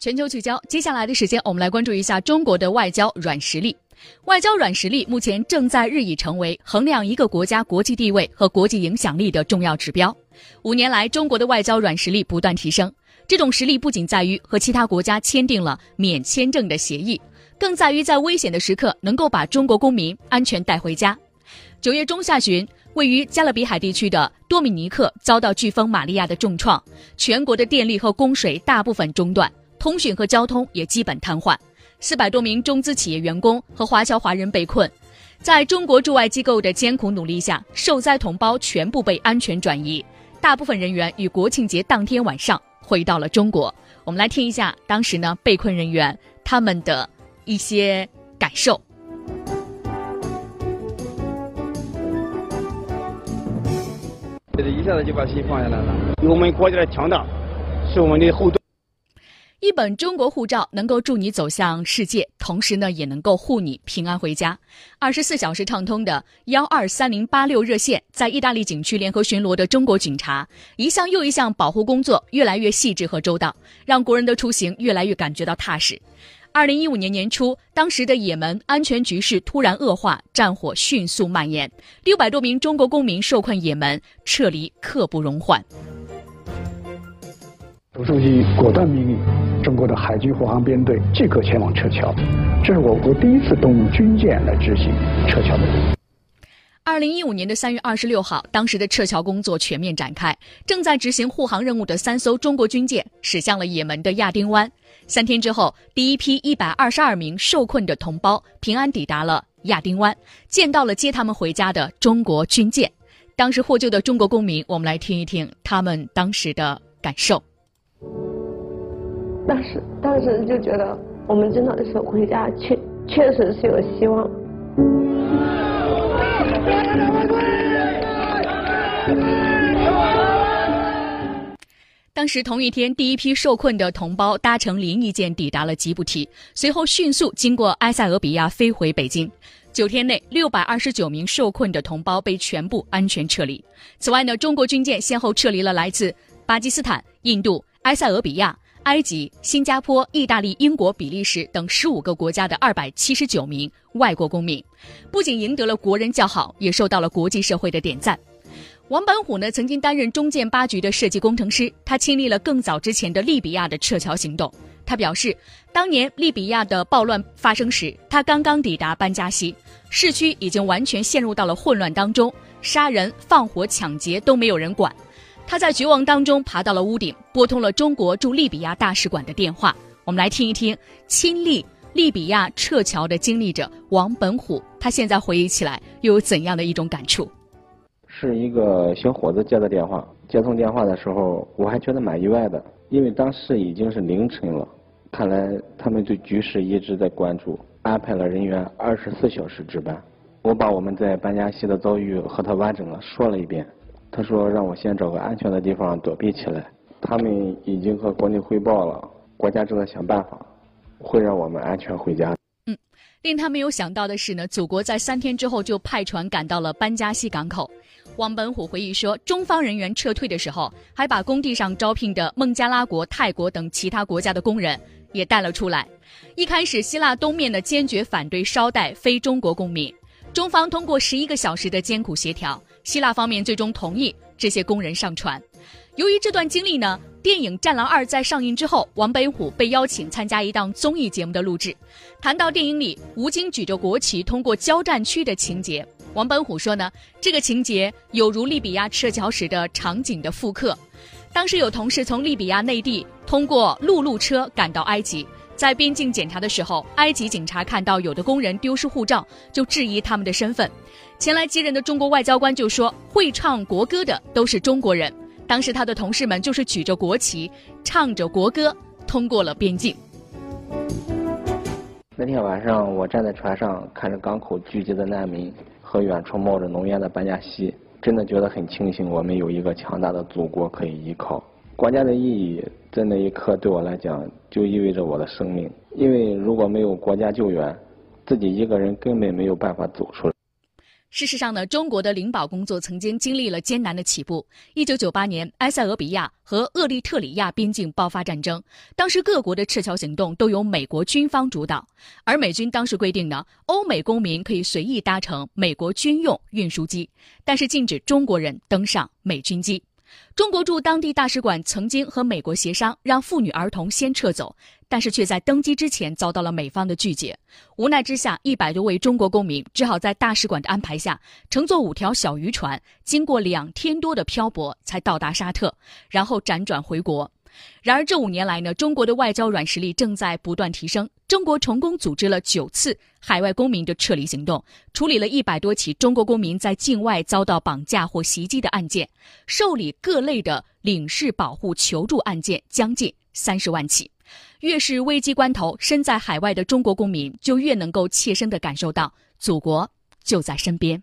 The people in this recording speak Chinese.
全球聚焦，接下来的时间，我们来关注一下中国的外交软实力。外交软实力目前正在日益成为衡量一个国家国际地位和国际影响力的重要指标。五年来，中国的外交软实力不断提升。这种实力不仅在于和其他国家签订了免签证的协议，更在于在危险的时刻能够把中国公民安全带回家。九月中下旬，位于加勒比海地区的多米尼克遭到飓风玛利亚的重创，全国的电力和供水大部分中断。通讯和交通也基本瘫痪，四百多名中资企业员工和华侨华人被困。在中国驻外机构的艰苦努力下，受灾同胞全部被安全转移，大部分人员于国庆节当天晚上回到了中国。我们来听一下当时呢被困人员他们的一些感受。这一下子就把心放下来了。我们国家的强大是我们的后盾。一本中国护照能够助你走向世界，同时呢，也能够护你平安回家。二十四小时畅通的幺二三零八六热线，在意大利景区联合巡逻的中国警察，一项又一项保护工作越来越细致和周到，让国人的出行越来越感觉到踏实。二零一五年年初，当时的也门安全局势突然恶化，战火迅速蔓延，六百多名中国公民受困也门，撤离刻不容缓。总书记果断命令中国的海军护航编队即刻前往撤侨，这是我国第一次动用军舰来执行撤侨的任务。二零一五年的三月二十六号，当时的撤侨工作全面展开，正在执行护航任务的三艘中国军舰驶向了也门的亚丁湾。三天之后，第一批一百二十二名受困的同胞平安抵达了亚丁湾，见到了接他们回家的中国军舰。当时获救的中国公民，我们来听一听他们当时的感受。当时，当时就觉得我们真的是回家，确确实是有希望。当时同一天，第一批受困的同胞搭乘临沂舰抵达了吉布提，随后迅速经过埃塞俄比亚飞回北京。九天内，六百二十九名受困的同胞被全部安全撤离。此外呢，中国军舰先后撤离了来自巴基斯坦、印度。埃塞俄比亚、埃及、新加坡、意大利、英国、比利时等十五个国家的二百七十九名外国公民，不仅赢得了国人叫好，也受到了国际社会的点赞。王本虎呢，曾经担任中建八局的设计工程师，他亲历了更早之前的利比亚的撤侨行动。他表示，当年利比亚的暴乱发生时，他刚刚抵达班加西，市区已经完全陷入到了混乱当中，杀人、放火、抢劫都没有人管。他在绝望当中爬到了屋顶，拨通了中国驻利比亚大使馆的电话。我们来听一听亲历利比亚撤侨的经历者王本虎，他现在回忆起来又有怎样的一种感触？是一个小伙子接的电话，接通电话的时候，我还觉得蛮意外的，因为当时已经是凌晨了，看来他们对局势一直在关注，安排了人员二十四小时值班。我把我们在班加西的遭遇和他完整了说了一遍。他说：“让我先找个安全的地方躲避起来。他们已经和国内汇报了，国家正在想办法，会让我们安全回家。”嗯，令他没有想到的是呢，祖国在三天之后就派船赶到了班加西港口。王本虎回忆说，中方人员撤退的时候，还把工地上招聘的孟加拉国、泰国等其他国家的工人也带了出来。一开始，希腊东面的坚决反对捎带非中国公民，中方通过十一个小时的艰苦协调。希腊方面最终同意这些工人上船。由于这段经历呢，电影《战狼二》在上映之后，王本虎被邀请参加一档综艺节目的录制。谈到电影里吴京举着国旗通过交战区的情节，王本虎说呢，这个情节有如利比亚撤侨时的场景的复刻。当时有同事从利比亚内地通过陆路车赶到埃及，在边境检查的时候，埃及警察看到有的工人丢失护照，就质疑他们的身份。前来接人的中国外交官就说：“会唱国歌的都是中国人。”当时他的同事们就是举着国旗，唱着国歌通过了边境。那天晚上，我站在船上，看着港口聚集的难民和远处冒着浓烟的班加西，真的觉得很庆幸，我们有一个强大的祖国可以依靠。国家的意义在那一刻对我来讲，就意味着我的生命。因为如果没有国家救援，自己一个人根本没有办法走出来。事实上呢，中国的领保工作曾经经历了艰难的起步。一九九八年，埃塞俄比亚和厄立特里亚边境爆发战争，当时各国的撤侨行动都由美国军方主导，而美军当时规定呢，欧美公民可以随意搭乘美国军用运输机，但是禁止中国人登上美军机。中国驻当地大使馆曾经和美国协商，让妇女儿童先撤走，但是却在登机之前遭到了美方的拒绝。无奈之下，一百多位中国公民只好在大使馆的安排下，乘坐五条小渔船，经过两天多的漂泊，才到达沙特，然后辗转回国。然而，这五年来呢，中国的外交软实力正在不断提升。中国成功组织了九次海外公民的撤离行动，处理了一百多起中国公民在境外遭到绑架或袭击的案件，受理各类的领事保护求助案件将近三十万起。越是危机关头，身在海外的中国公民就越能够切身地感受到祖国就在身边。